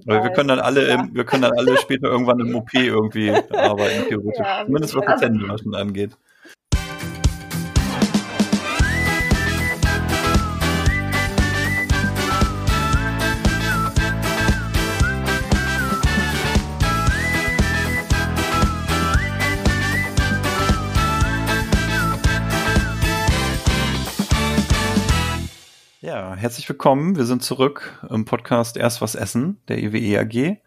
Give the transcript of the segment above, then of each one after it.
jeden Fall. wir können dann alle, ja. im, wir können dann alle später irgendwann im OP irgendwie arbeiten, theoretisch. Ja, Zumindest was das Händewaschen angeht. Herzlich willkommen. Wir sind zurück im Podcast Erst was essen, der EWE AG.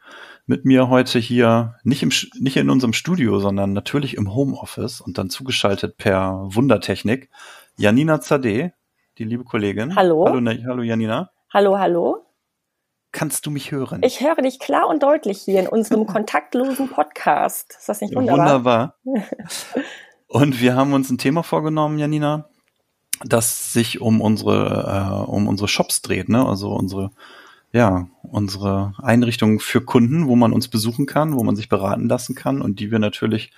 Mit mir heute hier nicht im nicht in unserem Studio, sondern natürlich im Homeoffice und dann zugeschaltet per Wundertechnik Janina Zade, die liebe Kollegin. Hallo. Hallo, hallo Janina. Hallo, hallo. Kannst du mich hören? Ich höre dich klar und deutlich hier in unserem kontaktlosen Podcast. Ist das nicht wunderbar? Wunderbar. Und wir haben uns ein Thema vorgenommen, Janina, das sich um unsere äh, um unsere Shops dreht, ne? Also unsere ja unsere Einrichtungen für Kunden, wo man uns besuchen kann, wo man sich beraten lassen kann und die wir natürlich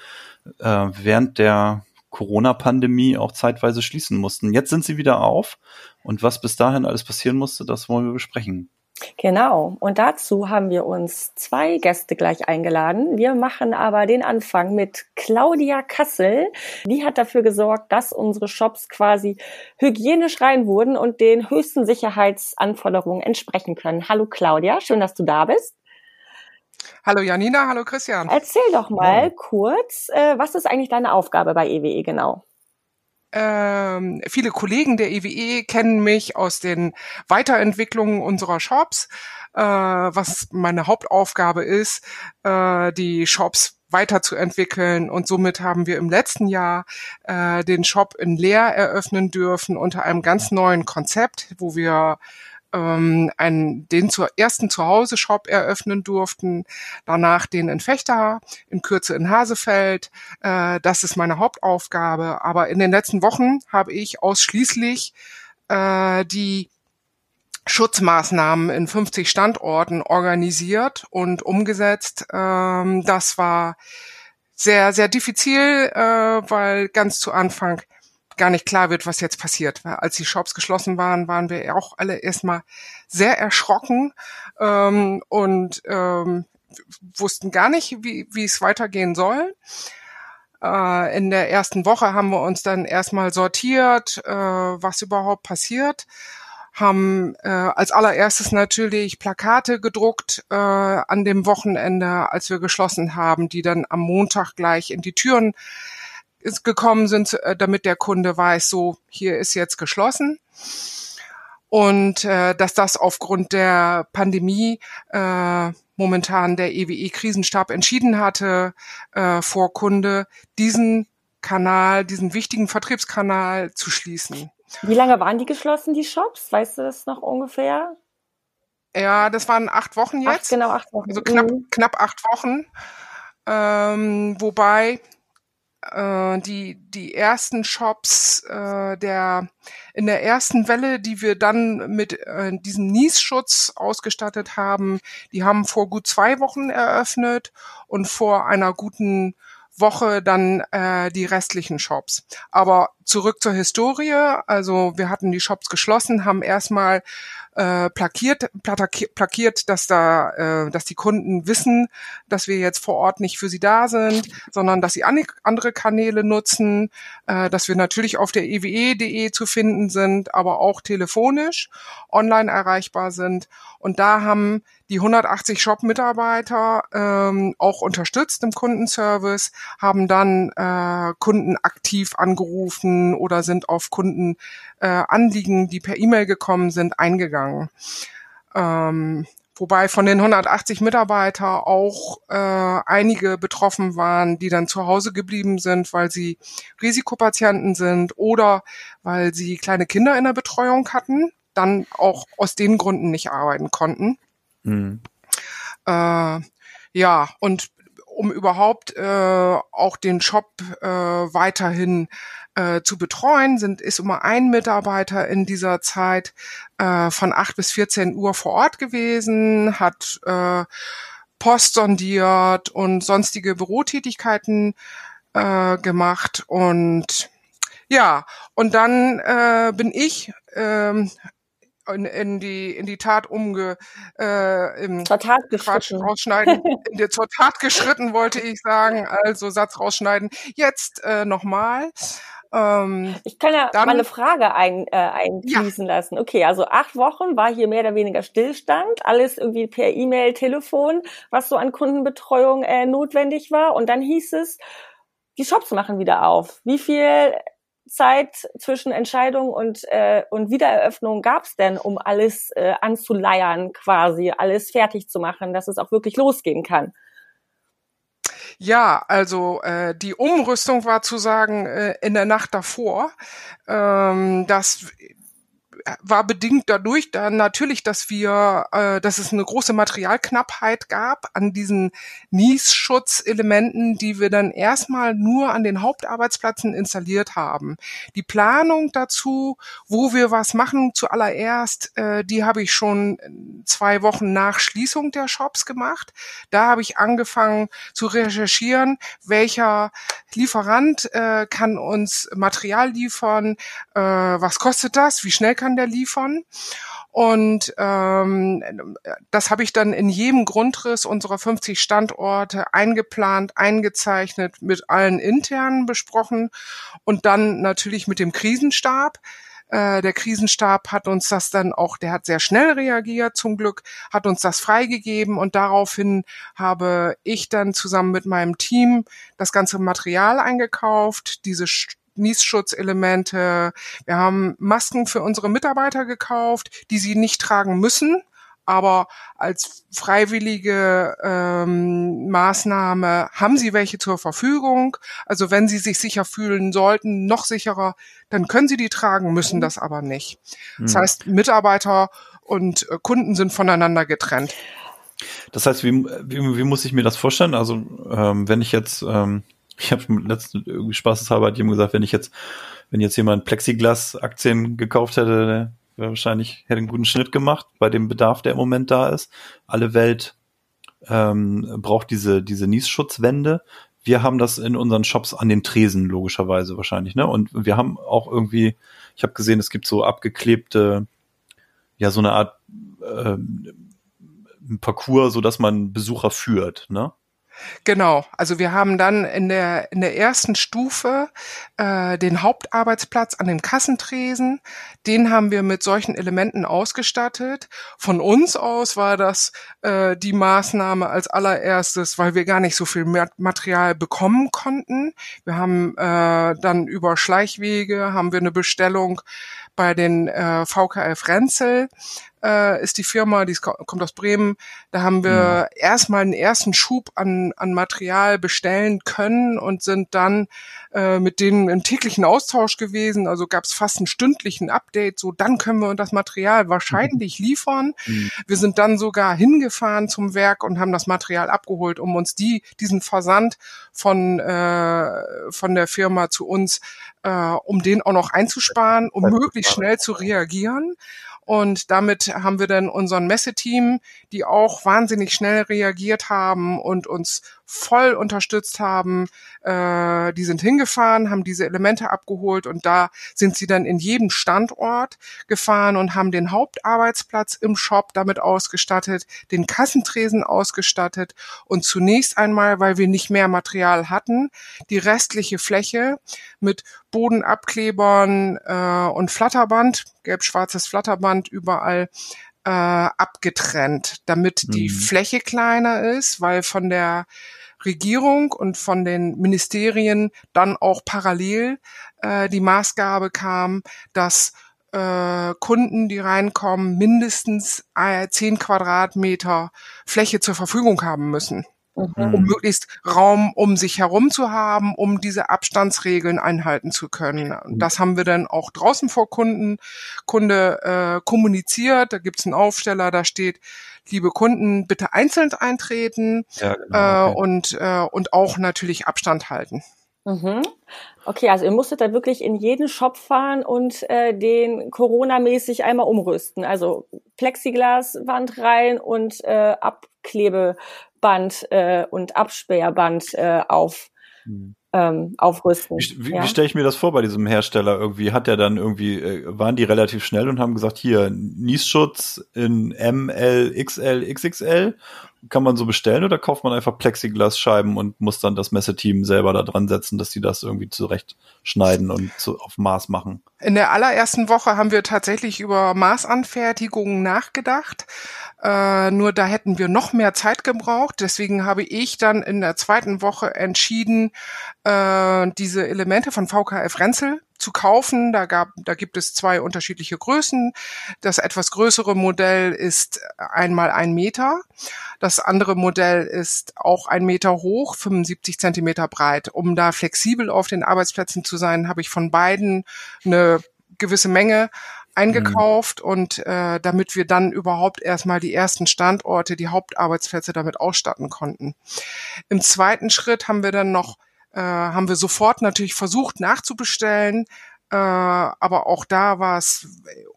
äh, während der Corona-Pandemie auch zeitweise schließen mussten. Jetzt sind sie wieder auf und was bis dahin alles passieren musste, das wollen wir besprechen. Genau. Und dazu haben wir uns zwei Gäste gleich eingeladen. Wir machen aber den Anfang mit Claudia Kassel. Die hat dafür gesorgt, dass unsere Shops quasi hygienisch rein wurden und den höchsten Sicherheitsanforderungen entsprechen können. Hallo Claudia, schön, dass du da bist. Hallo Janina, hallo Christian. Erzähl doch mal ja. kurz, äh, was ist eigentlich deine Aufgabe bei EWE e genau? Ähm, viele Kollegen der EWE e kennen mich aus den Weiterentwicklungen unserer Shops, äh, was meine Hauptaufgabe ist, äh, die Shops weiterzuentwickeln. Und somit haben wir im letzten Jahr äh, den Shop in Leer eröffnen dürfen unter einem ganz neuen Konzept, wo wir ähm, einen, den zur ersten Zuhause-Shop eröffnen durften, danach den in Fechter, in Kürze in Hasefeld. Äh, das ist meine Hauptaufgabe. Aber in den letzten Wochen habe ich ausschließlich äh, die Schutzmaßnahmen in 50 Standorten organisiert und umgesetzt. Ähm, das war sehr, sehr diffizil, äh, weil ganz zu Anfang gar nicht klar wird, was jetzt passiert. Als die Shops geschlossen waren, waren wir auch alle erstmal sehr erschrocken ähm, und ähm, wussten gar nicht, wie, wie es weitergehen soll. Äh, in der ersten Woche haben wir uns dann erstmal sortiert, äh, was überhaupt passiert haben äh, als allererstes natürlich Plakate gedruckt äh, an dem Wochenende, als wir geschlossen haben, die dann am Montag gleich in die Türen gekommen sind, äh, damit der Kunde weiß, so hier ist jetzt geschlossen. Und äh, dass das aufgrund der Pandemie äh, momentan der EWE-Krisenstab entschieden hatte, äh, vor Kunde diesen Kanal, diesen wichtigen Vertriebskanal zu schließen. Wie lange waren die geschlossen, die Shops? Weißt du das noch ungefähr? Ja, das waren acht Wochen jetzt. Acht, genau, acht Wochen. Also knapp, mhm. knapp acht Wochen. Ähm, wobei äh, die, die ersten Shops äh, der in der ersten Welle, die wir dann mit äh, diesem Niesschutz ausgestattet haben, die haben vor gut zwei Wochen eröffnet und vor einer guten Woche dann äh, die restlichen Shops. Aber zurück zur Historie. Also wir hatten die Shops geschlossen, haben erstmal äh, plakiert, plakiert, dass da, äh, dass die Kunden wissen, dass wir jetzt vor Ort nicht für sie da sind, sondern dass sie andere Kanäle nutzen, äh, dass wir natürlich auf der ewe.de zu finden sind, aber auch telefonisch online erreichbar sind. Und da haben die 180 Shop-Mitarbeiter ähm, auch unterstützt im Kundenservice, haben dann äh, Kunden aktiv angerufen oder sind auf Kunden äh, Anliegen, die per E-Mail gekommen sind, eingegangen. Ähm, wobei von den 180 Mitarbeiter auch äh, einige betroffen waren, die dann zu Hause geblieben sind, weil sie Risikopatienten sind oder weil sie kleine Kinder in der Betreuung hatten, dann auch aus den Gründen nicht arbeiten konnten. Mhm. Äh, ja, und um überhaupt äh, auch den Shop äh, weiterhin äh, zu betreuen, sind ist immer ein Mitarbeiter in dieser Zeit äh, von 8 bis 14 Uhr vor Ort gewesen, hat äh, Post sondiert und sonstige Bürotätigkeiten äh, gemacht und ja, und dann äh, bin ich ähm, in, in die in die Tat umge äh, im zur Tat Quatsch rausschneiden in zur Tat geschritten wollte ich sagen also Satz rausschneiden jetzt äh, nochmal ähm, ich kann ja dann, mal eine Frage ein, äh, einfließen ja. lassen. Okay, also acht Wochen war hier mehr oder weniger Stillstand, alles irgendwie per E-Mail, Telefon, was so an Kundenbetreuung äh, notwendig war. Und dann hieß es, die Shops machen wieder auf. Wie viel Zeit zwischen Entscheidung und, äh, und Wiedereröffnung gab es denn, um alles äh, anzuleiern, quasi, alles fertig zu machen, dass es auch wirklich losgehen kann? Ja, also äh, die Umrüstung war zu sagen äh, in der Nacht davor. Ähm, das war bedingt dadurch dann natürlich, dass wir, äh, dass es eine große Materialknappheit gab an diesen Niesschutzelementen, die wir dann erstmal nur an den Hauptarbeitsplätzen installiert haben. Die Planung dazu, wo wir was machen, zuallererst, äh, die habe ich schon zwei Wochen nach Schließung der Shops gemacht. Da habe ich angefangen zu recherchieren, welcher Lieferant äh, kann uns Material liefern, äh, was kostet das, wie schnell kann der liefern. Und ähm, das habe ich dann in jedem Grundriss unserer 50 Standorte eingeplant, eingezeichnet, mit allen internen besprochen und dann natürlich mit dem Krisenstab. Äh, der Krisenstab hat uns das dann auch, der hat sehr schnell reagiert zum Glück, hat uns das freigegeben und daraufhin habe ich dann zusammen mit meinem Team das ganze Material eingekauft, diese Niessschutzelemente. Wir haben Masken für unsere Mitarbeiter gekauft, die sie nicht tragen müssen, aber als freiwillige ähm, Maßnahme haben sie welche zur Verfügung. Also wenn sie sich sicher fühlen sollten, noch sicherer, dann können sie die tragen, müssen das aber nicht. Das hm. heißt, Mitarbeiter und äh, Kunden sind voneinander getrennt. Das heißt, wie, wie, wie muss ich mir das vorstellen? Also ähm, wenn ich jetzt ähm ich habe letztens irgendwie spaßeshalber jemand gesagt, wenn ich jetzt, wenn jetzt jemand Plexiglas-Aktien gekauft hätte, wäre wahrscheinlich, hätte einen guten Schnitt gemacht bei dem Bedarf, der im Moment da ist. Alle Welt ähm, braucht diese, diese Niesschutzwände. Wir haben das in unseren Shops an den Tresen, logischerweise wahrscheinlich, ne? Und wir haben auch irgendwie, ich habe gesehen, es gibt so abgeklebte, ja, so eine Art äh, Parcours, so dass man Besucher führt, ne? Genau, also wir haben dann in der, in der ersten Stufe äh, den Hauptarbeitsplatz an dem Kassentresen. Den haben wir mit solchen Elementen ausgestattet. Von uns aus war das äh, die Maßnahme als allererstes, weil wir gar nicht so viel Material bekommen konnten. Wir haben äh, dann über Schleichwege haben wir eine Bestellung bei den äh, VKF Renzel äh, ist die Firma, die kommt aus Bremen. Da haben wir mhm. erstmal einen ersten Schub an, an Material bestellen können und sind dann äh, mit denen im täglichen Austausch gewesen. Also gab es fast einen stündlichen Update. So, dann können wir das Material wahrscheinlich mhm. liefern. Mhm. Wir sind dann sogar hingefahren zum Werk und haben das Material abgeholt, um uns die diesen Versand von äh, von der Firma zu uns, äh, um den auch noch einzusparen, um möglichst schnell zu reagieren. Und damit haben wir dann unseren Messeteam, die auch wahnsinnig schnell reagiert haben und uns voll unterstützt haben. Äh, die sind hingefahren, haben diese Elemente abgeholt und da sind sie dann in jedem Standort gefahren und haben den Hauptarbeitsplatz im Shop damit ausgestattet, den Kassentresen ausgestattet und zunächst einmal, weil wir nicht mehr Material hatten, die restliche Fläche mit Bodenabklebern äh, und Flatterband, gelb-schwarzes Flatterband überall äh, abgetrennt, damit mhm. die Fläche kleiner ist, weil von der Regierung und von den Ministerien dann auch parallel äh, die Maßgabe kam, dass äh, Kunden, die reinkommen, mindestens äh, zehn Quadratmeter Fläche zur Verfügung haben müssen mhm. um möglichst Raum um sich herum zu haben, um diese Abstandsregeln einhalten zu können. Das haben wir dann auch draußen vor Kunden, Kunde äh, kommuniziert. Da gibt's einen Aufsteller, da steht, liebe Kunden, bitte einzeln eintreten ja, genau, äh, okay. und, äh, und auch natürlich Abstand halten. Mhm. Okay, also ihr musstet da wirklich in jeden Shop fahren und äh, den Corona-mäßig einmal umrüsten. Also Plexiglaswand rein und äh, Abklebeband äh, und Absperrband äh, auf. Mhm. Ähm, aufrüsten. Wie, ja. wie stelle ich mir das vor bei diesem Hersteller irgendwie? Hat er dann irgendwie, äh, waren die relativ schnell und haben gesagt, hier, Niesschutz in M, L, XL, XXL? Kann man so bestellen oder kauft man einfach Plexiglasscheiben und muss dann das Messeteam selber da dran setzen, dass die das irgendwie zurechtschneiden und zu, auf Maß machen? In der allerersten Woche haben wir tatsächlich über Maßanfertigungen nachgedacht. Äh, nur da hätten wir noch mehr Zeit gebraucht. Deswegen habe ich dann in der zweiten Woche entschieden, äh, diese Elemente von VKF Renzel zu kaufen. Da gab, da gibt es zwei unterschiedliche Größen. Das etwas größere Modell ist einmal ein Meter. Das andere Modell ist auch ein Meter hoch, 75 Zentimeter breit. Um da flexibel auf den Arbeitsplätzen zu sein, habe ich von beiden eine gewisse Menge eingekauft mhm. und äh, damit wir dann überhaupt erstmal die ersten Standorte, die Hauptarbeitsplätze damit ausstatten konnten. Im zweiten Schritt haben wir dann noch, äh, haben wir sofort natürlich versucht nachzubestellen, äh, aber auch da war es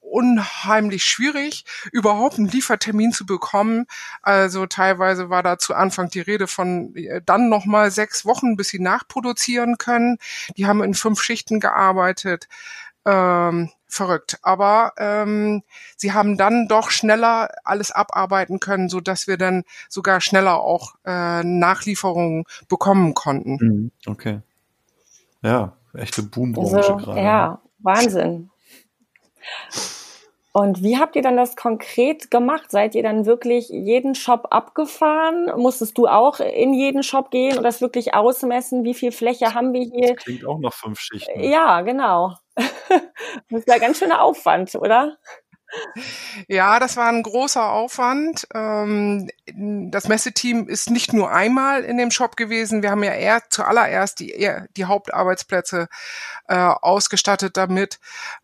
unheimlich schwierig, überhaupt einen Liefertermin zu bekommen. Also teilweise war da zu Anfang die Rede von äh, dann nochmal sechs Wochen, bis sie nachproduzieren können. Die haben in fünf Schichten gearbeitet. Ähm, verrückt. Aber ähm, sie haben dann doch schneller alles abarbeiten können, so dass wir dann sogar schneller auch äh, Nachlieferungen bekommen konnten. Mhm. Okay. Ja, echte Boombranche also, gerade. Ja, Wahnsinn. Und wie habt ihr dann das konkret gemacht? Seid ihr dann wirklich jeden Shop abgefahren? Musstest du auch in jeden Shop gehen und das wirklich ausmessen? Wie viel Fläche haben wir hier? Das klingt auch nach fünf Schichten. Ja, genau. das ist ja ganz schöner Aufwand, oder? Ja, das war ein großer Aufwand. Ähm, das Messeteam ist nicht nur einmal in dem Shop gewesen. Wir haben ja eher zuallererst die, die Hauptarbeitsplätze äh, ausgestattet damit.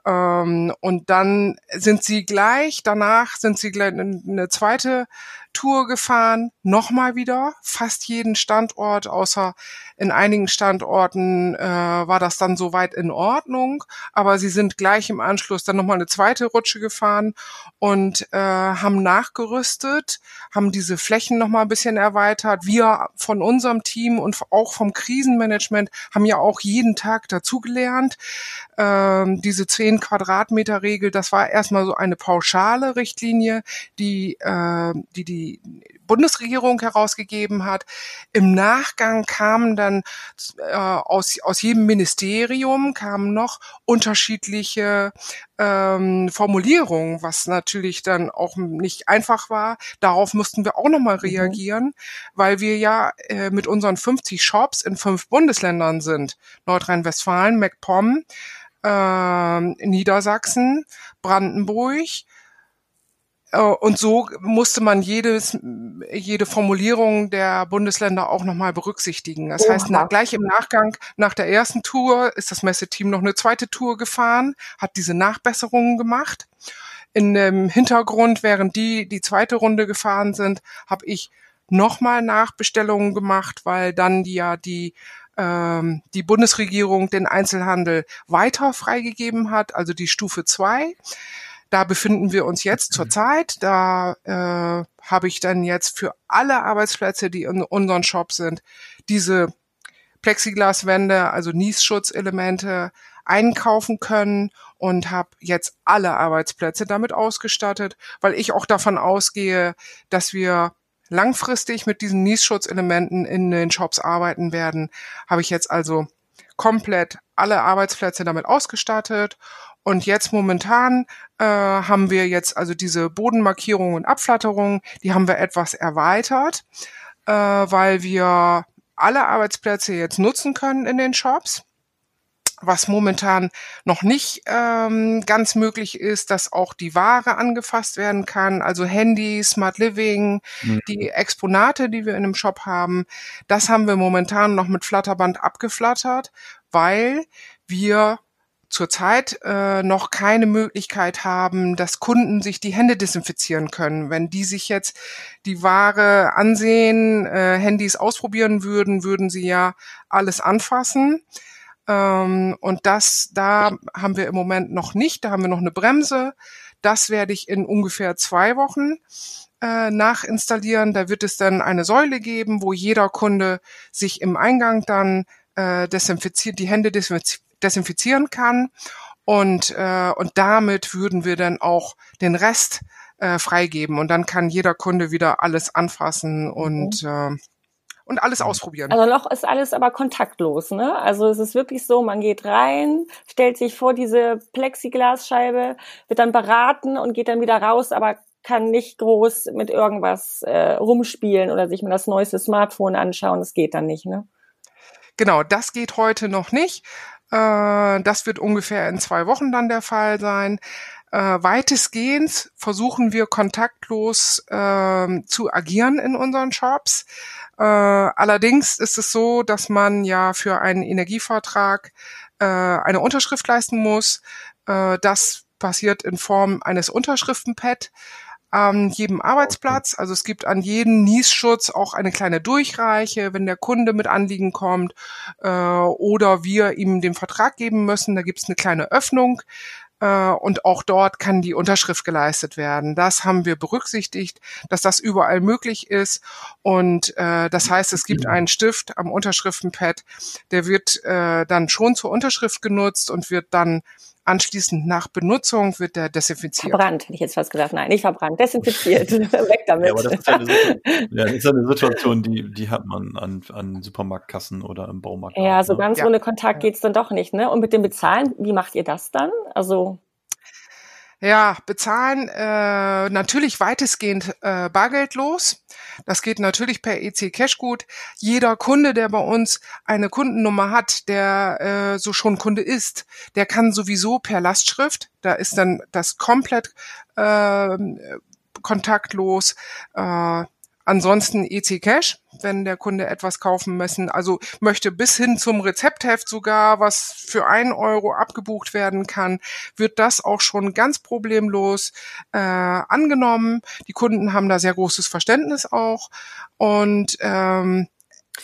Ähm, und dann sind sie gleich, danach sind sie gleich eine zweite Tour gefahren, nochmal wieder, fast jeden Standort, außer in einigen Standorten äh, war das dann soweit in Ordnung, aber sie sind gleich im Anschluss dann nochmal eine zweite Rutsche gefahren und äh, haben nachgerüstet, haben diese Flächen nochmal ein bisschen erweitert. Wir von unserem Team und auch vom Krisenmanagement haben ja auch jeden Tag dazugelernt. Ähm, diese 10 Quadratmeter Regel, das war erstmal so eine pauschale Richtlinie, die, äh, die die Bundesregierung herausgegeben hat. Im Nachgang kamen dann äh, aus, aus jedem Ministerium kamen noch unterschiedliche ähm, Formulierungen, was natürlich dann auch nicht einfach war. Darauf mussten wir auch nochmal mhm. reagieren, mhm. weil wir ja äh, mit unseren 50 Shops in fünf Bundesländern sind. Nordrhein-Westfalen, MacPom, äh, Niedersachsen, Brandenburg, und so musste man jedes, jede Formulierung der Bundesländer auch nochmal berücksichtigen. Das Oha. heißt, na, gleich im Nachgang nach der ersten Tour ist das Messeteam noch eine zweite Tour gefahren, hat diese Nachbesserungen gemacht. In dem Hintergrund, während die die zweite Runde gefahren sind, habe ich nochmal Nachbestellungen gemacht, weil dann die ja die ähm, die Bundesregierung den Einzelhandel weiter freigegeben hat, also die Stufe zwei. Da befinden wir uns jetzt zurzeit. Da äh, habe ich dann jetzt für alle Arbeitsplätze, die in unseren Shop sind, diese Plexiglaswände, also Niesschutz-Elemente einkaufen können und habe jetzt alle Arbeitsplätze damit ausgestattet, weil ich auch davon ausgehe, dass wir langfristig mit diesen Niesschutzelementen in den Shops arbeiten werden, habe ich jetzt also komplett alle Arbeitsplätze damit ausgestattet und jetzt momentan äh, haben wir jetzt also diese Bodenmarkierung und Abflatterung, die haben wir etwas erweitert, äh, weil wir alle Arbeitsplätze jetzt nutzen können in den Shops. Was momentan noch nicht ähm, ganz möglich ist, dass auch die Ware angefasst werden kann, also Handy, Smart Living, mhm. die Exponate, die wir in dem Shop haben, das haben wir momentan noch mit Flatterband abgeflattert, weil wir zurzeit äh, noch keine Möglichkeit haben, dass Kunden sich die Hände desinfizieren können. Wenn die sich jetzt die Ware ansehen, äh, Handys ausprobieren würden, würden sie ja alles anfassen. Ähm, und das, da haben wir im Moment noch nicht. Da haben wir noch eine Bremse. Das werde ich in ungefähr zwei Wochen äh, nachinstallieren. Da wird es dann eine Säule geben, wo jeder Kunde sich im Eingang dann äh, desinfizieren, die Hände desinfizieren kann. Und, äh, und damit würden wir dann auch den Rest äh, freigeben. Und dann kann jeder Kunde wieder alles anfassen und mhm. äh, und alles ausprobieren. Also noch ist alles aber kontaktlos, ne? Also es ist wirklich so, man geht rein, stellt sich vor diese Plexiglasscheibe, wird dann beraten und geht dann wieder raus, aber kann nicht groß mit irgendwas äh, rumspielen oder sich mal das neueste Smartphone anschauen. Das geht dann nicht, ne? Genau, das geht heute noch nicht. Äh, das wird ungefähr in zwei Wochen dann der Fall sein. Äh, weitestgehend versuchen wir kontaktlos äh, zu agieren in unseren Shops. Äh, allerdings ist es so, dass man ja für einen Energievertrag äh, eine Unterschrift leisten muss. Äh, das passiert in Form eines Unterschriftenpad an jedem Arbeitsplatz. Also es gibt an jedem Niesschutz auch eine kleine Durchreiche, wenn der Kunde mit Anliegen kommt äh, oder wir ihm den Vertrag geben müssen. Da gibt es eine kleine Öffnung. Äh, und auch dort kann die Unterschrift geleistet werden. Das haben wir berücksichtigt, dass das überall möglich ist. Und äh, das heißt, es gibt einen Stift am Unterschriftenpad, der wird äh, dann schon zur Unterschrift genutzt und wird dann Anschließend nach Benutzung wird der desinfiziert. Verbrannt, hätte ich jetzt fast gesagt. Nein, nicht verbrannt, desinfiziert. Weg damit. Ja, aber das ist ja eine Situation, ja, eine Situation die, die hat man an, an Supermarktkassen oder im Baumarkt. Ja, auch, so ne? ganz ja. ohne Kontakt geht's dann doch nicht. Ne? Und mit dem Bezahlen, wie macht ihr das dann? Also ja, bezahlen äh, natürlich weitestgehend äh, bargeldlos. Das geht natürlich per EC Cashgut. Jeder Kunde, der bei uns eine Kundennummer hat, der äh, so schon Kunde ist, der kann sowieso per Lastschrift. Da ist dann das komplett äh, kontaktlos. Äh, Ansonsten EC Cash, wenn der Kunde etwas kaufen müssen, also möchte bis hin zum Rezeptheft sogar, was für ein Euro abgebucht werden kann, wird das auch schon ganz problemlos äh, angenommen. Die Kunden haben da sehr großes Verständnis auch und ähm,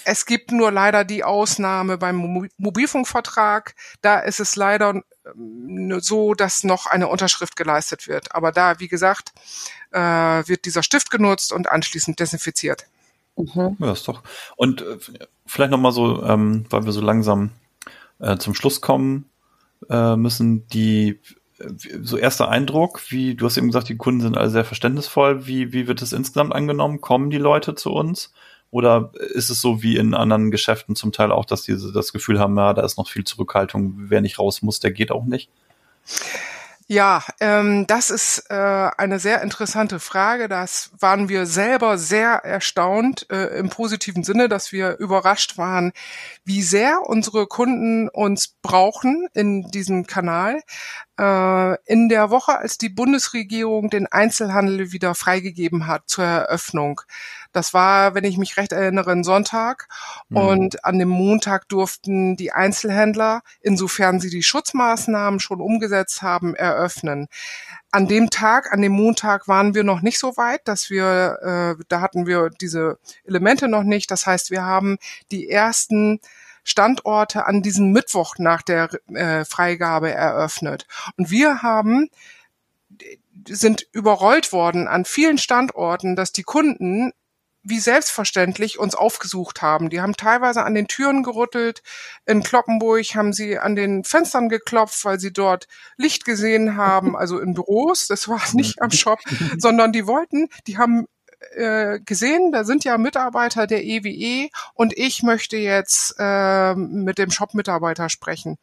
es gibt nur leider die Ausnahme beim Mobilfunkvertrag. Da ist es leider so, dass noch eine Unterschrift geleistet wird. Aber da, wie gesagt, äh, wird dieser Stift genutzt und anschließend desinfiziert. Mhm. Ja, ist doch. Und äh, vielleicht nochmal so, ähm, weil wir so langsam äh, zum Schluss kommen äh, müssen, die äh, so erster Eindruck, wie du hast eben gesagt, die Kunden sind alle sehr verständnisvoll. Wie, wie wird es insgesamt angenommen? Kommen die Leute zu uns? Oder ist es so wie in anderen Geschäften zum Teil auch, dass die das Gefühl haben, ja, da ist noch viel Zurückhaltung, wer nicht raus muss, der geht auch nicht? Ja, ähm, das ist äh, eine sehr interessante Frage. Das waren wir selber sehr erstaunt äh, im positiven Sinne, dass wir überrascht waren, wie sehr unsere Kunden uns brauchen in diesem Kanal. Äh, in der Woche, als die Bundesregierung den Einzelhandel wieder freigegeben hat zur Eröffnung, das war, wenn ich mich recht erinnere, ein Sonntag. Mhm. Und an dem Montag durften die Einzelhändler, insofern sie die Schutzmaßnahmen schon umgesetzt haben, eröffnen. An dem Tag, an dem Montag waren wir noch nicht so weit, dass wir, äh, da hatten wir diese Elemente noch nicht. Das heißt, wir haben die ersten Standorte an diesem Mittwoch nach der äh, Freigabe eröffnet. Und wir haben sind überrollt worden an vielen Standorten, dass die Kunden wie selbstverständlich uns aufgesucht haben. Die haben teilweise an den Türen gerüttelt. In Kloppenburg haben sie an den Fenstern geklopft, weil sie dort Licht gesehen haben, also in Büros. Das war nicht am Shop, sondern die wollten, die haben äh, gesehen, da sind ja Mitarbeiter der EWE e und ich möchte jetzt äh, mit dem Shop-Mitarbeiter sprechen.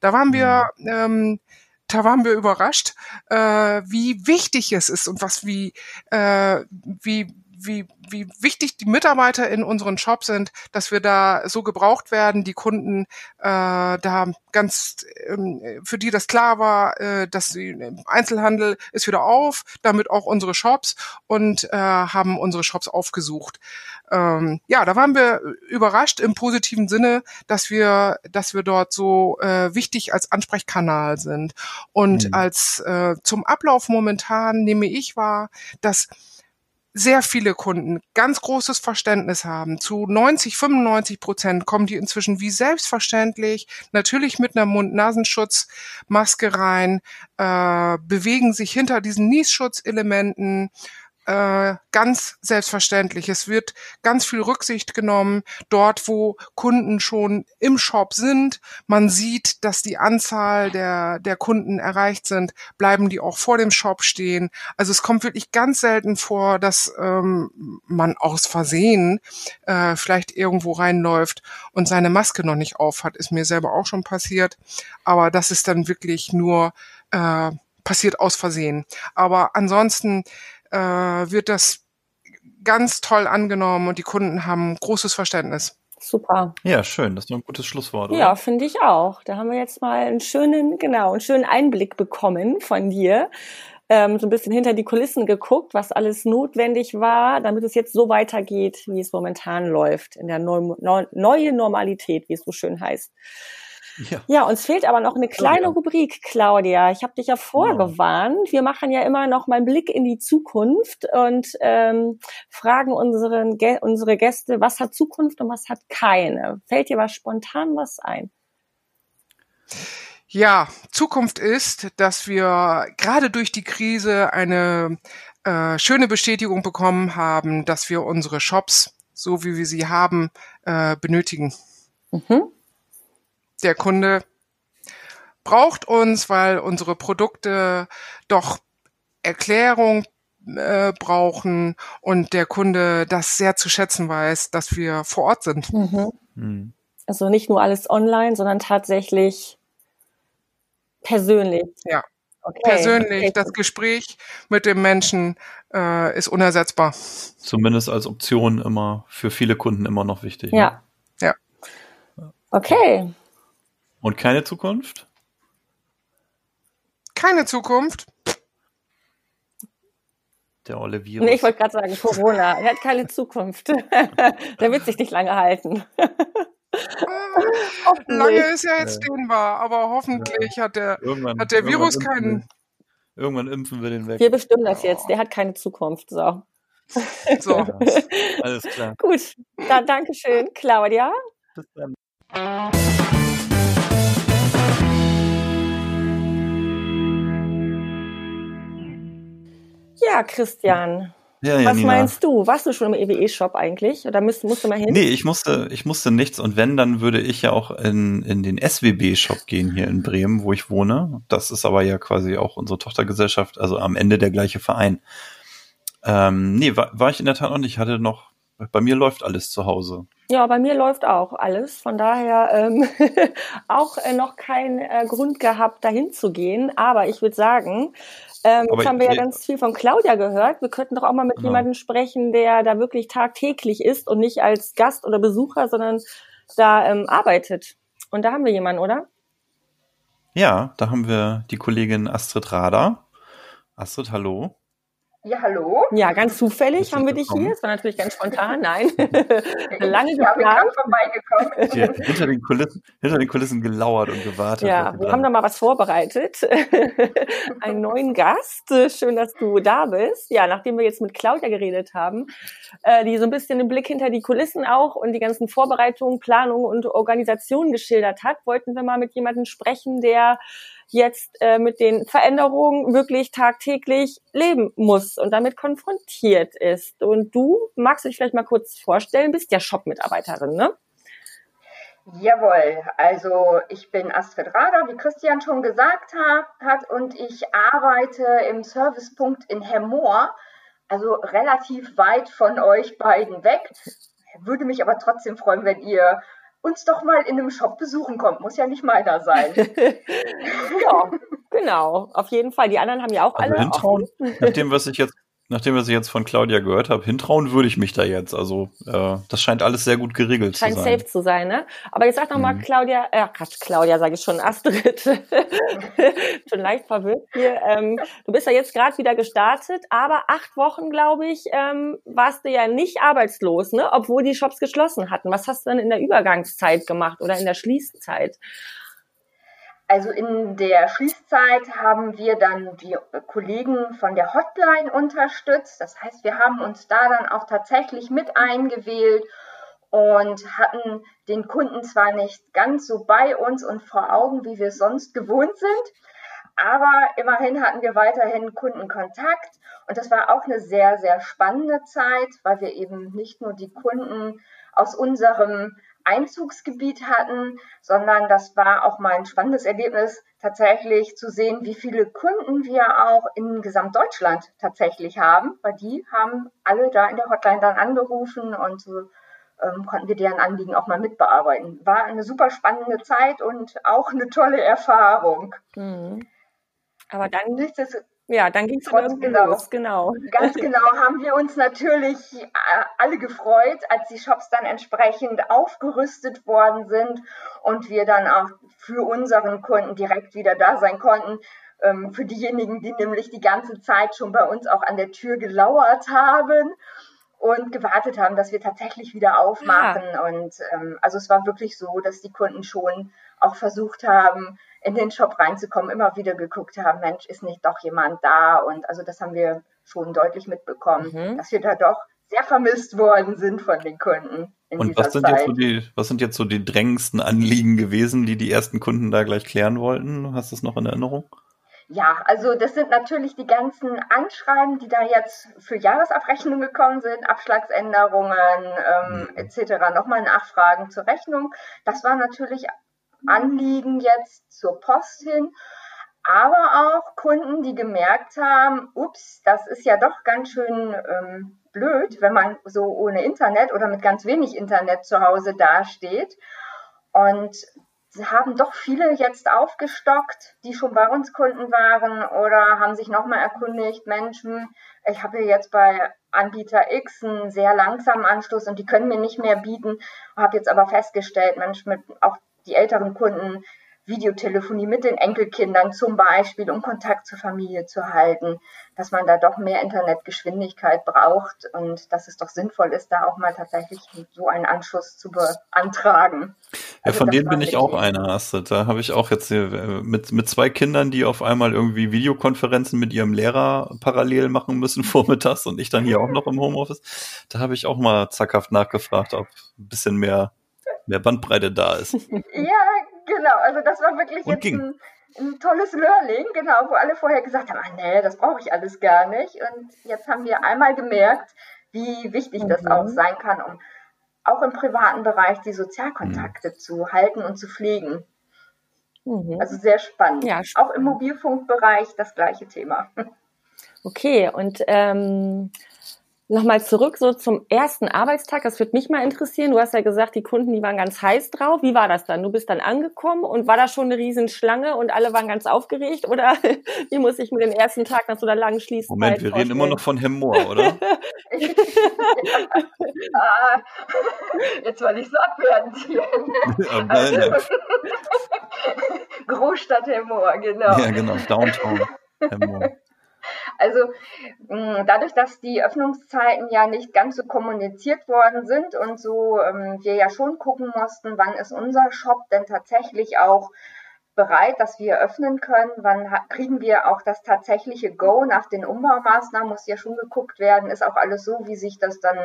Da waren wir mhm. ähm, da waren wir überrascht, äh, wie wichtig es ist und was wie äh, wie wie, wie wichtig die Mitarbeiter in unseren Shop sind, dass wir da so gebraucht werden, die Kunden äh, da ganz, ähm, für die das klar war, äh, dass die Einzelhandel ist wieder auf, damit auch unsere Shops und äh, haben unsere Shops aufgesucht. Ähm, ja, da waren wir überrascht im positiven Sinne, dass wir, dass wir dort so äh, wichtig als Ansprechkanal sind. Und mhm. als äh, zum Ablauf momentan nehme ich wahr, dass sehr viele Kunden ganz großes Verständnis haben. Zu 90, 95 Prozent kommen die inzwischen wie selbstverständlich, natürlich mit einer Mund-Nasenschutzmaske rein, äh, bewegen sich hinter diesen Niesschutzelementen äh, ganz selbstverständlich. Es wird ganz viel Rücksicht genommen dort, wo Kunden schon im Shop sind. Man sieht, dass die Anzahl der, der Kunden erreicht sind, bleiben die auch vor dem Shop stehen. Also es kommt wirklich ganz selten vor, dass ähm, man aus Versehen äh, vielleicht irgendwo reinläuft und seine Maske noch nicht auf hat. Ist mir selber auch schon passiert. Aber das ist dann wirklich nur äh, passiert aus Versehen. Aber ansonsten äh, wird das ganz toll angenommen und die Kunden haben großes Verständnis. Super. Ja, schön. Das ist ein gutes Schlusswort. Oder? Ja, finde ich auch. Da haben wir jetzt mal einen schönen, genau, einen schönen Einblick bekommen von dir. Ähm, so ein bisschen hinter die Kulissen geguckt, was alles notwendig war, damit es jetzt so weitergeht, wie es momentan läuft, in der neu, neu, neue Normalität, wie es so schön heißt. Ja. ja, uns fehlt aber noch eine kleine ja. Rubrik, Claudia. Ich habe dich ja vorgewarnt. Wir machen ja immer noch mal einen Blick in die Zukunft und ähm, fragen unseren, unsere Gäste, was hat Zukunft und was hat keine. Fällt dir was spontan was ein? Ja, Zukunft ist, dass wir gerade durch die Krise eine äh, schöne Bestätigung bekommen haben, dass wir unsere Shops, so wie wir sie haben, äh, benötigen. Mhm der Kunde braucht uns, weil unsere Produkte doch Erklärung äh, brauchen und der Kunde das sehr zu schätzen weiß, dass wir vor Ort sind. Mhm. Mhm. Also nicht nur alles online, sondern tatsächlich persönlich. Ja. Okay. Persönlich, okay. das Gespräch mit dem Menschen äh, ist unersetzbar. Zumindest als Option immer für viele Kunden immer noch wichtig. Ja. Ne? Ja. Okay. Und keine Zukunft? Keine Zukunft. Der olle Virus. Nee, ich wollte gerade sagen, Corona. Er hat keine Zukunft. Der wird sich nicht lange halten. lange ist ja jetzt dehnbar, aber hoffentlich ja. hat der, hat der Virus keinen. Irgendwann impfen wir den weg. Wir bestimmen das jetzt. Der hat keine Zukunft. So. So. Ja, alles klar. Gut. Dann Dankeschön, Claudia. Bis dann. Ja, Christian. Ja, Was meinst du? Warst du schon im EWE-Shop eigentlich? Oder musst, musst du mal hin? Nee, ich musste, ich musste nichts. Und wenn, dann würde ich ja auch in, in den SWB-Shop gehen hier in Bremen, wo ich wohne. Das ist aber ja quasi auch unsere Tochtergesellschaft, also am Ende der gleiche Verein. Ähm, nee, war, war ich in der Tat noch nicht. Ich hatte noch, bei mir läuft alles zu Hause. Ja, bei mir läuft auch alles. Von daher ähm, auch äh, noch kein äh, Grund gehabt, dahin zu gehen. Aber ich würde sagen, ähm, jetzt haben wir ja ganz viel von Claudia gehört. Wir könnten doch auch mal mit genau. jemandem sprechen, der da wirklich tagtäglich ist und nicht als Gast oder Besucher, sondern da ähm, arbeitet. Und da haben wir jemanden, oder? Ja, da haben wir die Kollegin Astrid Rader. Astrid, hallo. Ja, hallo. Ja, ganz zufällig haben wir dich hier. Das war natürlich ganz spontan. Nein. Lange ich geplant. vorbeigekommen. Ja, hinter, den Kulissen, hinter den Kulissen gelauert und gewartet. Ja, wir haben da mal was vorbereitet. Einen neuen Gast. Schön, dass du da bist. Ja, nachdem wir jetzt mit Claudia geredet haben, äh, die so ein bisschen den Blick hinter die Kulissen auch und die ganzen Vorbereitungen, Planungen und Organisationen geschildert hat, wollten wir mal mit jemandem sprechen, der jetzt äh, mit den Veränderungen wirklich tagtäglich leben muss und damit konfrontiert ist. Und du magst dich vielleicht mal kurz vorstellen, bist ja Shop-Mitarbeiterin, ne? Jawohl, also ich bin Astrid Rader, wie Christian schon gesagt hat und ich arbeite im Servicepunkt in Hemmoor, also relativ weit von euch beiden weg. Würde mich aber trotzdem freuen, wenn ihr uns doch mal in einem Shop besuchen kommt. Muss ja nicht meiner sein. ja, genau. Auf jeden Fall. Die anderen haben ja auch also alle. Hintrauen, nachdem, was ich jetzt nachdem was ich jetzt von Claudia gehört habe, hintrauen würde ich mich da jetzt. Also äh, das scheint alles sehr gut geregelt scheint zu sein. Scheint safe zu sein, ne? Aber jetzt sag doch mal, mhm. Claudia, äh, Quatsch, Claudia sage ich schon, Astrid, schon leicht verwirrt hier. Ähm, du bist ja jetzt gerade wieder gestartet, aber acht Wochen, glaube ich, ähm, warst du ja nicht arbeitslos, ne? Obwohl die Shops geschlossen hatten. Was hast du denn in der Übergangszeit gemacht oder in der Schließzeit? Also in der Schließzeit haben wir dann die Kollegen von der Hotline unterstützt. Das heißt, wir haben uns da dann auch tatsächlich mit eingewählt und hatten den Kunden zwar nicht ganz so bei uns und vor Augen, wie wir es sonst gewohnt sind, aber immerhin hatten wir weiterhin Kundenkontakt Und das war auch eine sehr, sehr spannende Zeit, weil wir eben nicht nur die Kunden aus unserem Einzugsgebiet hatten, sondern das war auch mal ein spannendes Erlebnis, tatsächlich zu sehen, wie viele Kunden wir auch in Gesamtdeutschland tatsächlich haben, weil die haben alle da in der Hotline dann angerufen und so ähm, konnten wir deren Anliegen auch mal mitbearbeiten. War eine super spannende Zeit und auch eine tolle Erfahrung. Mhm. Aber dann ja, dann ging es genau, los, genau. Ganz genau haben wir uns natürlich äh, alle gefreut, als die Shops dann entsprechend aufgerüstet worden sind und wir dann auch für unseren Kunden direkt wieder da sein konnten. Ähm, für diejenigen, die nämlich die ganze Zeit schon bei uns auch an der Tür gelauert haben und gewartet haben, dass wir tatsächlich wieder aufmachen. Ja. Und ähm, also es war wirklich so, dass die Kunden schon auch versucht haben, in den Shop reinzukommen, immer wieder geguckt haben, Mensch, ist nicht doch jemand da? Und also das haben wir schon deutlich mitbekommen, mhm. dass wir da doch sehr vermisst worden sind von den Kunden. Und was sind, Zeit. jetzt so die, was sind jetzt so die drängendsten Anliegen gewesen, die die ersten Kunden da gleich klären wollten? Hast du das noch in Erinnerung? Ja, also das sind natürlich die ganzen Anschreiben, die da jetzt für Jahresabrechnungen gekommen sind, Abschlagsänderungen ähm, mhm. etc., nochmal Nachfragen zur Rechnung. Das war natürlich Anliegen jetzt zur Post hin, aber auch Kunden, die gemerkt haben, ups, das ist ja doch ganz schön ähm, blöd, wenn man so ohne Internet oder mit ganz wenig Internet zu Hause dasteht. Und haben doch viele jetzt aufgestockt, die schon bei uns Kunden waren oder haben sich nochmal erkundigt, Menschen, ich habe jetzt bei Anbieter X einen sehr langsamen Anschluss und die können mir nicht mehr bieten, habe jetzt aber festgestellt, Mensch, mit auch die älteren Kunden Videotelefonie mit den Enkelkindern zum Beispiel, um Kontakt zur Familie zu halten, dass man da doch mehr Internetgeschwindigkeit braucht und dass es doch sinnvoll ist, da auch mal tatsächlich so einen Anschluss zu beantragen. Ja, also von denen bin ich auch einer, Astrid. Da habe ich auch jetzt äh, mit, mit zwei Kindern, die auf einmal irgendwie Videokonferenzen mit ihrem Lehrer parallel machen müssen vormittags und ich dann hier auch noch im Homeoffice. Da habe ich auch mal zackhaft nachgefragt, ob ein bisschen mehr mehr Bandbreite da ist. Ja, genau. Also das war wirklich Und jetzt ein, ein, tolles Learning, genau, wo alle vorher gesagt haben, ah nee, das brauche ich alles gar nicht. Und jetzt haben wir einmal gemerkt, wie wichtig mhm. das auch sein kann, um auch im privaten Bereich die Sozialkontakte mhm. zu halten und zu pflegen. Mhm. Also sehr spannend. Ja, spannend. Auch im Mobilfunkbereich das gleiche Thema. Okay, und ähm, Nochmal zurück so zum ersten Arbeitstag. Das würde mich mal interessieren. Du hast ja gesagt, die Kunden, die waren ganz heiß drauf. Wie war das dann? Du bist dann angekommen und war da schon eine Riesenschlange und alle waren ganz aufgeregt? Oder wie muss ich mir den ersten Tag nach so einer langen Schließzeit Moment, wir vorstellen? reden immer noch von Hemmoor, oder? ja. ah, jetzt soll ich so abwertend hier. also, Großstadt Hemmoor, genau. Ja, genau. Downtown Hemmoor. Also dadurch, dass die Öffnungszeiten ja nicht ganz so kommuniziert worden sind und so ähm, wir ja schon gucken mussten, wann ist unser Shop denn tatsächlich auch bereit, dass wir öffnen können, wann kriegen wir auch das tatsächliche Go nach den Umbaumaßnahmen, muss ja schon geguckt werden, ist auch alles so, wie sich das dann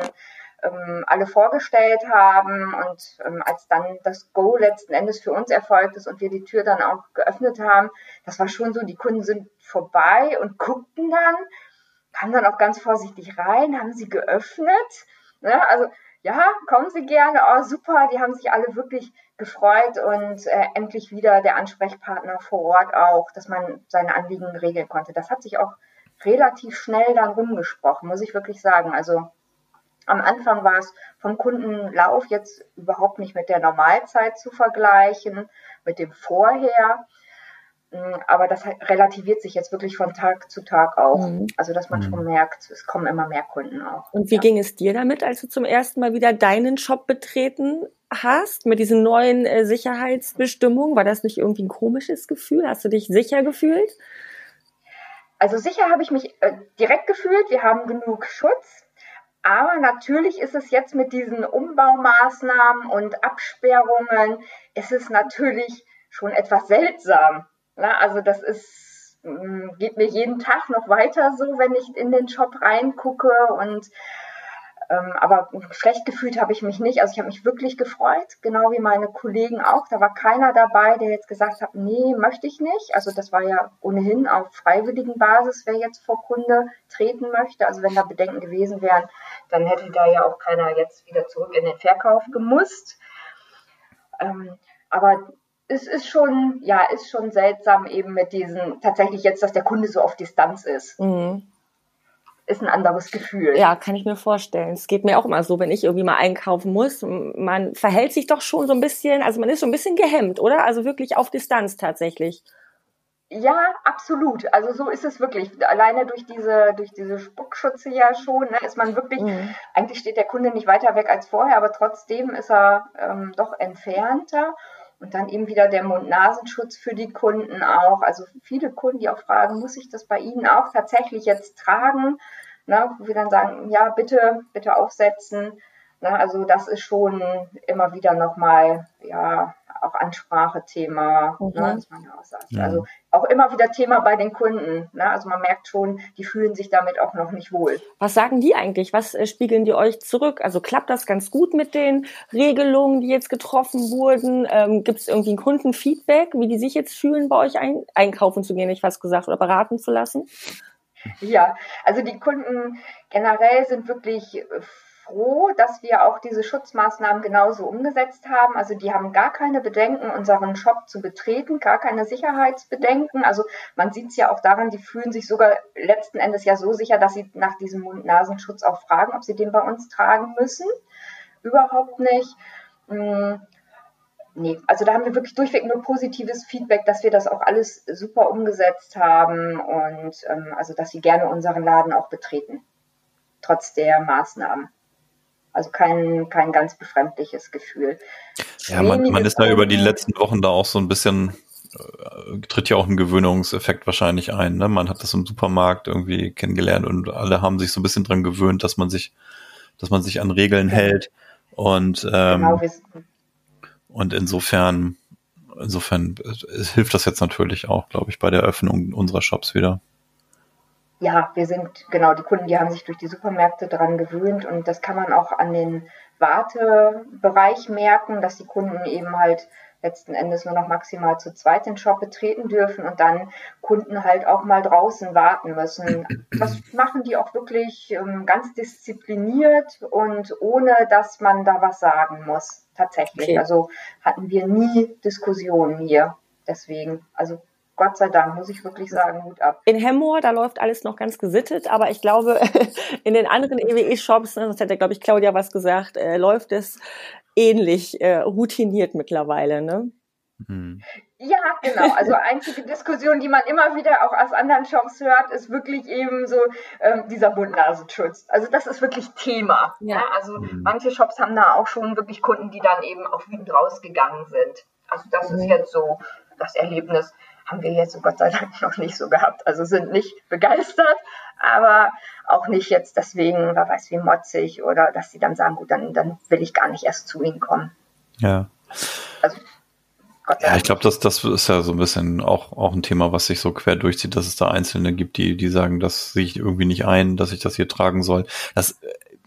ähm, alle vorgestellt haben und ähm, als dann das Go letzten Endes für uns erfolgt ist und wir die Tür dann auch geöffnet haben, das war schon so, die Kunden sind vorbei und guckten dann, kamen dann auch ganz vorsichtig rein, haben sie geöffnet. Ne? Also ja, kommen Sie gerne, oh super, die haben sich alle wirklich gefreut und äh, endlich wieder der Ansprechpartner vor Ort auch, dass man seine Anliegen regeln konnte. Das hat sich auch relativ schnell dann rumgesprochen, muss ich wirklich sagen. Also am Anfang war es vom Kundenlauf jetzt überhaupt nicht mit der Normalzeit zu vergleichen, mit dem Vorher. Mm, aber das relativiert sich jetzt wirklich von Tag zu Tag auch. Mhm. Also, dass man mhm. schon merkt, es kommen immer mehr Kunden auch. Und wie ja. ging es dir damit, als du zum ersten Mal wieder deinen Shop betreten hast, mit diesen neuen äh, Sicherheitsbestimmungen? War das nicht irgendwie ein komisches Gefühl? Hast du dich sicher gefühlt? Also sicher habe ich mich äh, direkt gefühlt. Wir haben genug Schutz. Aber natürlich ist es jetzt mit diesen Umbaumaßnahmen und Absperrungen, ist es natürlich schon etwas seltsam. Na, also das ist, mm, geht mir jeden Tag noch weiter so, wenn ich in den Shop reingucke und Ähm, aber schlecht gefühlt habe ich mich nicht. Also ich habe mich wirklich gefreut, genau wie meine Kollegen auch. Da war keiner dabei, der jetzt gesagt hat, nee, möchte ich nicht. Also das war ja ohnehin auf freiwilligen Basis, wer jetzt vor Kunde treten möchte. Also wenn da Bedenken gewesen wären, dann hätte da ja auch keiner jetzt wieder zurück in den Verkauf gemusst. Ähm, aber es ist schon, ja, ist schon seltsam eben mit diesen, tatsächlich jetzt, dass der Kunde so auf Distanz ist. Mhm ist ein anderes Gefühl. Ja, kann ich mir vorstellen. Es geht mir auch immer so, wenn ich irgendwie mal einkaufen muss. Man verhält sich doch schon so ein bisschen, also man ist so ein bisschen gehemmt, oder? Also wirklich auf Distanz tatsächlich. Ja, absolut. Also so ist es wirklich. Alleine durch diese, durch diese Spuckschutze ja schon, ne, ist man wirklich, mhm. eigentlich steht der Kunde nicht weiter weg als vorher, aber trotzdem ist er ähm, doch entfernter. Und dann eben wieder der Mund-Nasenschutz für die Kunden auch. Also viele Kunden, die auch fragen, muss ich das bei Ihnen auch tatsächlich jetzt tragen? Na, wo wir dann sagen, ja, bitte, bitte aufsetzen. Na, also das ist schon immer wieder nochmal, ja, auch Ansprachethema, mhm. ne, dass man auch sagt. Ja. Also auch immer wieder Thema bei den Kunden. Ne? Also man merkt schon, die fühlen sich damit auch noch nicht wohl. Was sagen die eigentlich? Was äh, spiegeln die euch zurück? Also klappt das ganz gut mit den Regelungen, die jetzt getroffen wurden? Ähm, Gibt es irgendwie ein Kundenfeedback, wie die sich jetzt fühlen, bei euch ein einkaufen zu gehen, ich was gesagt, oder beraten zu lassen? Ja, also die Kunden generell sind wirklich froh, dass wir auch diese Schutzmaßnahmen genauso umgesetzt haben. Also die haben gar keine Bedenken, unseren Shop zu betreten, gar keine Sicherheitsbedenken. Also man sieht es ja auch daran, die fühlen sich sogar letzten Endes ja so sicher, dass sie nach diesem Mund-Nasenschutz auch fragen, ob sie den bei uns tragen müssen. Überhaupt nicht. Hm. Nee, also da haben wir wirklich durchweg nur positives Feedback, dass wir das auch alles super umgesetzt haben und ähm, also dass sie gerne unseren Laden auch betreten, trotz der Maßnahmen. Also kein, kein ganz befremdliches Gefühl. Ja, man, man ist da über die letzten Wochen da auch so ein bisschen, äh, tritt ja auch ein Gewöhnungseffekt wahrscheinlich ein. Ne? Man hat das im Supermarkt irgendwie kennengelernt und alle haben sich so ein bisschen dran gewöhnt, dass man sich, dass man sich an Regeln ja. hält. Und, ähm, genau, und insofern, insofern äh, hilft das jetzt natürlich auch, glaube ich, bei der Öffnung unserer Shops wieder ja, wir sind, genau, die Kunden, die haben sich durch die Supermärkte daran gewöhnt und das kann man auch an den Wartebereich merken, dass die Kunden eben halt letzten Endes nur noch maximal zu zweit den Shop betreten dürfen und dann Kunden halt auch mal draußen warten müssen. Das machen die auch wirklich ähm, ganz diszipliniert und ohne, dass man da was sagen muss. Tatsächlich. Okay. Also hatten wir nie Diskussionen hier. Deswegen, also Gott sei Dank, muss ich wirklich sagen, Hut ab. In Hemmoor, da läuft alles noch ganz gesittet, aber ich glaube, in den anderen EWE-Shops, ne, das hätte, glaube ich, Claudia was gesagt, äh, läuft es ähnlich äh, routiniert mittlerweile, ne? Mhm. Ja, genau. Also einzige Diskussion, die man immer wieder auch aus anderen Shops hört, ist wirklich eben so ähm, dieser Mund-Nasenschutz. Also das ist wirklich Thema. Ja. ja. Also mhm. manche Shops haben da auch schon wirklich Kunden, die dann eben auch wütend rausgegangen sind. Also das mhm. ist jetzt so das Erlebnis haben wir jetzt Gott sei Dank noch nicht so gehabt. Also sind nicht begeistert, aber auch nicht jetzt deswegen, wer weiß wie motzig oder dass sie dann sagen, gut, dann, dann will ich gar nicht erst zu ihnen kommen. Ja. Also, ja, ich glaube, das, das ist ja so ein bisschen auch, auch ein Thema, was sich so quer durchzieht, dass es da Einzelne gibt, die, die sagen, das sehe ich irgendwie nicht ein, dass ich das hier tragen soll. Das,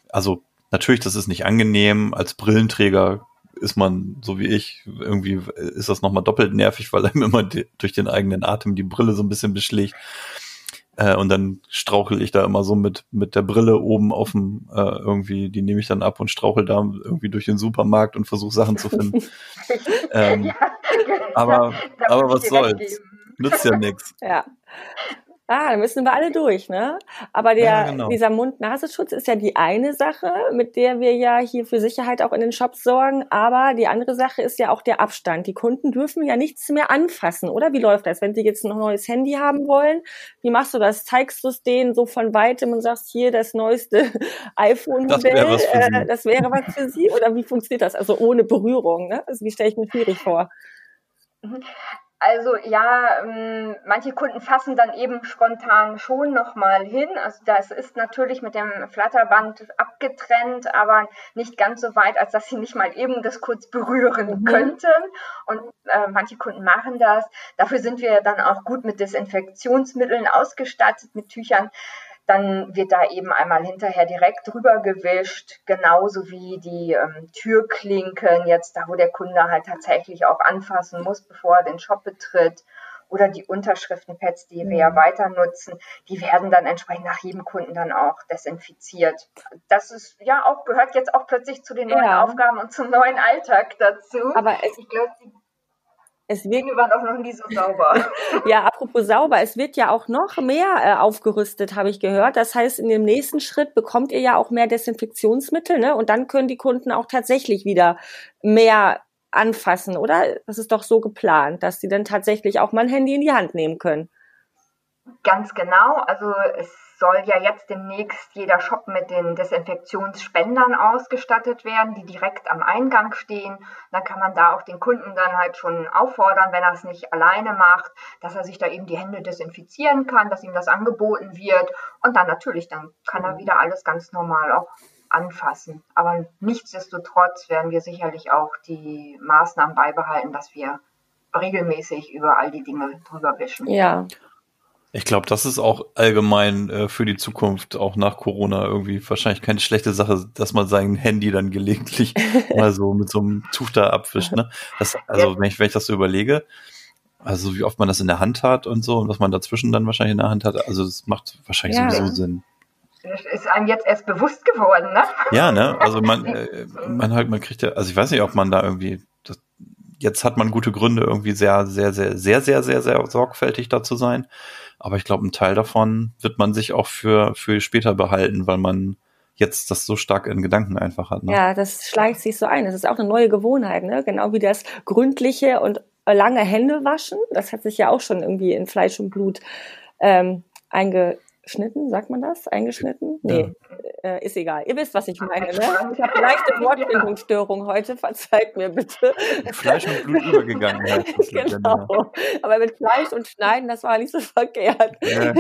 also natürlich, das ist nicht angenehm. Als Brillenträger ist man, so wie ich, irgendwie ist das nochmal doppelt nervig, weil einem immer die, durch den eigenen Atem die Brille so ein bisschen beschlägt. Äh, und dann strauchel ich da immer so mit, mit der Brille oben auf dem, äh, irgendwie, die nehme ich dann ab und strauchel da irgendwie durch den Supermarkt und versuche Sachen zu finden. ähm, ja, aber, aber was soll's? Nützt ja nichts. Ja. Ah, da müssen wir alle durch, ne? Aber der, ja, genau. dieser Mund-Nasenschutz ist ja die eine Sache, mit der wir ja hier für Sicherheit auch in den Shops sorgen. Aber die andere Sache ist ja auch der Abstand. Die Kunden dürfen ja nichts mehr anfassen, oder? Wie läuft das? Wenn sie jetzt ein neues Handy haben wollen, wie machst du das? Zeigst du es denen so von weitem und sagst, hier das neueste iPhone-Modell, das, äh, das wäre was für sie? Oder wie funktioniert das? Also ohne Berührung, ne? Also wie stelle ich mir schwierig vor? Also ja, ähm, manche Kunden fassen dann eben spontan schon nochmal hin. Also das ist natürlich mit dem Flatterband abgetrennt, aber nicht ganz so weit, als dass sie nicht mal eben das kurz berühren mhm. könnten. Und äh, manche Kunden machen das. Dafür sind wir dann auch gut mit Desinfektionsmitteln ausgestattet, mit Tüchern. Dann wird da eben einmal hinterher direkt drüber gewischt, genauso wie die ähm, Türklinken, jetzt da, wo der Kunde halt tatsächlich auch anfassen muss, bevor er den Shop betritt oder die Unterschriftenpads, die wir ja mhm. weiter nutzen, die werden dann entsprechend nach jedem Kunden dann auch desinfiziert. Das ist ja auch, gehört jetzt auch plötzlich zu den neuen ja. Aufgaben und zum neuen Alltag dazu. Aber ich glaube, es wird, waren auch noch nie so sauber. ja, apropos sauber, es wird ja auch noch mehr äh, aufgerüstet, habe ich gehört. Das heißt, in dem nächsten Schritt bekommt ihr ja auch mehr Desinfektionsmittel, ne? Und dann können die Kunden auch tatsächlich wieder mehr anfassen, oder? Das ist doch so geplant, dass sie dann tatsächlich auch mal ein Handy in die Hand nehmen können. Ganz genau. Also es soll ja jetzt demnächst jeder Shop mit den Desinfektionsspendern ausgestattet werden, die direkt am Eingang stehen. Dann kann man da auch den Kunden dann halt schon auffordern, wenn er es nicht alleine macht, dass er sich da eben die Hände desinfizieren kann, dass ihm das angeboten wird. Und dann natürlich, dann kann er wieder alles ganz normal auch anfassen. Aber nichtsdestotrotz werden wir sicherlich auch die Maßnahmen beibehalten, dass wir regelmäßig über all die Dinge drüber wischen. Ja. Ich glaube, das ist auch allgemein äh, für die Zukunft, auch nach Corona, irgendwie wahrscheinlich keine schlechte Sache, dass man sein Handy dann gelegentlich mal so mit so einem Tuch da abwischt. Ne? Das, also ja. wenn, ich, wenn ich das so überlege, also wie oft man das in der Hand hat und so und was man dazwischen dann wahrscheinlich in der Hand hat, also das macht wahrscheinlich ja. sowieso Sinn ist einem jetzt erst bewusst geworden, ne? Ja, ne? Also man, äh, man halt, man kriegt ja, also ich weiß nicht, ob man da irgendwie, das, jetzt hat man gute Gründe, irgendwie sehr, sehr, sehr, sehr, sehr, sehr, sehr sorgfältig da zu sein. Aber ich glaube, ein Teil davon wird man sich auch für, für später behalten, weil man jetzt das so stark in Gedanken einfach hat. Ne? Ja, das schleicht sich so ein. Das ist auch eine neue Gewohnheit, ne? Genau wie das gründliche und lange Hände waschen. Das hat sich ja auch schon irgendwie in Fleisch und Blut ähm, einge Schnitten, sagt man das? Eingeschnitten? Nee, ja. äh, ist egal. Ihr wisst, was ich meine, ne? Ich habe leichte Wortbildungsstörung heute, verzeiht mir bitte. Fleisch und Blut übergegangen. genau. Aber mit Fleisch und Schneiden, das war nicht so verkehrt. Ja,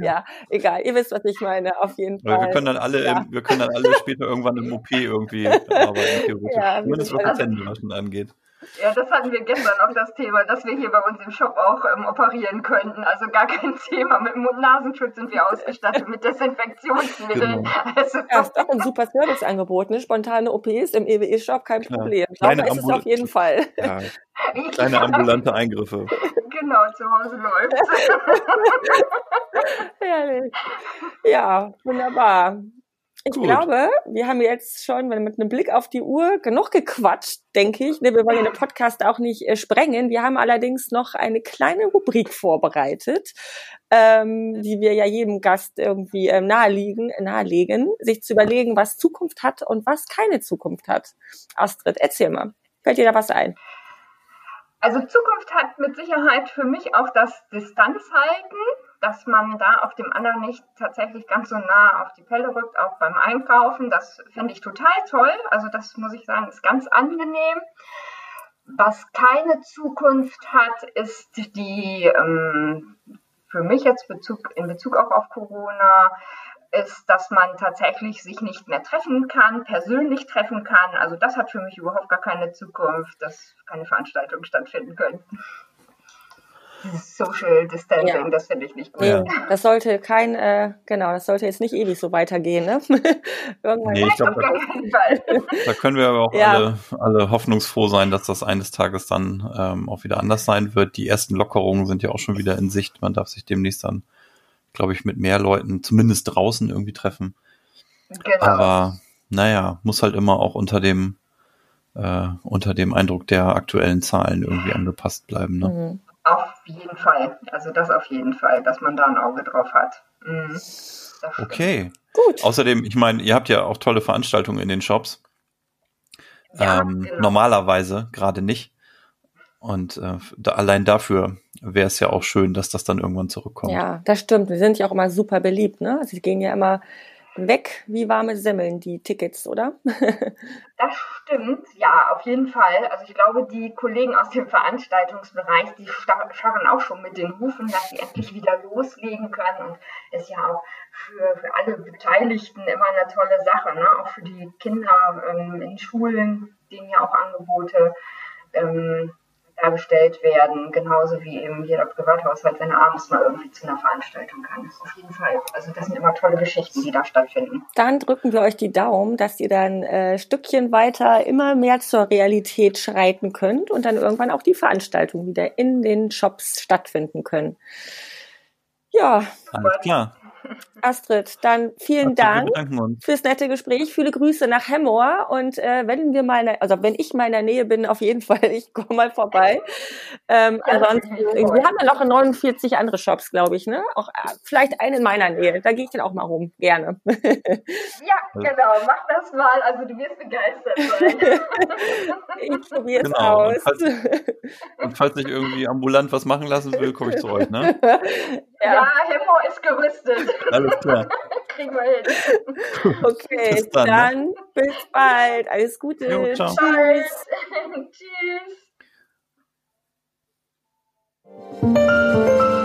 ja egal. Ihr wisst, was ich meine, auf jeden Fall. Wir können dann alle, ja. im, wir können dann alle später irgendwann im OP irgendwie arbeiten, theoretisch. Ja, Zumindest was das Händewaschen angeht. Ja, das hatten wir gestern auch das Thema, dass wir hier bei uns im Shop auch ähm, operieren könnten. Also gar kein Thema. Mit Mund-Nasenschutz sind wir ausgestattet, mit Desinfektionsmitteln. Genau. Also, ja, ist doch ein super Serviceangebot, ne? Spontane OPs im EWE-Shop, kein Klar. Problem. Kleine ist es auf jeden Fall. Ja. Kleine ambulante Eingriffe. Genau, zu Hause läuft. Herrlich. Ja, wunderbar. Ich Gut. glaube, wir haben jetzt schon mit einem Blick auf die Uhr genug gequatscht, denke ich. Wir wollen den Podcast auch nicht äh, sprengen. Wir haben allerdings noch eine kleine Rubrik vorbereitet, ähm, die wir ja jedem Gast irgendwie ähm, naheliegen, nahelegen, sich zu überlegen, was Zukunft hat und was keine Zukunft hat. Astrid, erzähl mal. Fällt dir da was ein? Also Zukunft hat mit Sicherheit für mich auch das Distanzhalten dass man da auf dem anderen nicht tatsächlich ganz so nah auf die Pelle rückt, auch beim Einkaufen. Das finde ich total toll. Also das muss ich sagen, ist ganz angenehm. Was keine Zukunft hat, ist die, ähm, für mich jetzt Bezug, in Bezug auch auf Corona, ist, dass man tatsächlich sich nicht mehr treffen kann, persönlich treffen kann. Also das hat für mich überhaupt gar keine Zukunft, dass keine Veranstaltungen stattfinden können dieses Social Distancing, ja. das finde ich nicht gut. Nee, das sollte kein, äh, genau, das sollte jetzt nicht ewig so weitergehen, ne? Irgendwann nee, ich glaub, da, da, können wir aber auch ja. alle, alle hoffnungsfroh sein, dass das eines Tages dann ähm, auch wieder anders sein wird. Die ersten Lockerungen sind ja auch schon wieder in Sicht. Man darf sich demnächst dann, glaube ich, mit mehr Leuten, zumindest draußen irgendwie treffen. Genau. Aber naja, muss halt immer auch unter dem äh, unter dem Eindruck der aktuellen Zahlen irgendwie angepasst bleiben. Ne? Mhm. Auf jeden Fall. Also das auf jeden Fall, dass man da ein Auge drauf hat. Mhm. Okay. Gut. Außerdem, ich meine, ihr habt ja auch tolle Veranstaltungen in den Shops. Ja, ähm, genau. Normalerweise gerade nicht. Und äh, da, allein dafür wäre es ja auch schön, dass das dann irgendwann zurückkommt. Ja, das stimmt. Wir sind ja auch immer super beliebt. Ne? Sie gehen ja immer weg wie warme Semmeln, die Tickets, oder? das stimmt, ja, auf jeden Fall. Also ich glaube, die Kollegen aus dem Veranstaltungsbereich, die scharren auch schon mit den Hufen, dass sie endlich wieder loslegen können. Und ist ja auch für, für alle Beteiligten immer eine tolle Sache, ne? auch für die Kinder ähm, in Schulen, denen ja auch Angebote. Ähm, dargestellt werden, genauso wie eben jeder Privathaushalt, wenn er abends mal irgendwie zu einer Veranstaltung kann. Auf jeden Fall. Also das sind immer tolle Geschichten, die da stattfinden. Dann drücken wir euch die Daumen, dass ihr dann äh, Stückchen weiter immer mehr zur Realität schreiten könnt und dann irgendwann auch die Veranstaltungen wieder in den Shops stattfinden können. Ja. Alles klar. Astrid, dann vielen Dank fürs nette Gespräch. Viele Grüße nach Hemmoor und äh, wenn wir mal, der, also wenn ich mal in der Nähe bin, auf jeden Fall, ich komme mal vorbei. Ähm, ja, ansonsten, wir haben ja noch 49 andere Shops, glaube ich, ne? Auch äh, vielleicht einen in meiner Nähe. Da gehe ich dann auch mal rum, gerne. ja, genau. Mach das mal. Also du wirst begeistert sein. ich probiere es genau. aus. Und falls, und falls ich irgendwie ambulant was machen lassen will, komme ich zu euch, ne? ja, ja Hemmoor ist gerüstet. Alles klar. Kriegen wir hin. Okay, bis dann, ne? dann ne? bis bald. Alles Gute. Jo, ciao. Tschüss. Tschüss.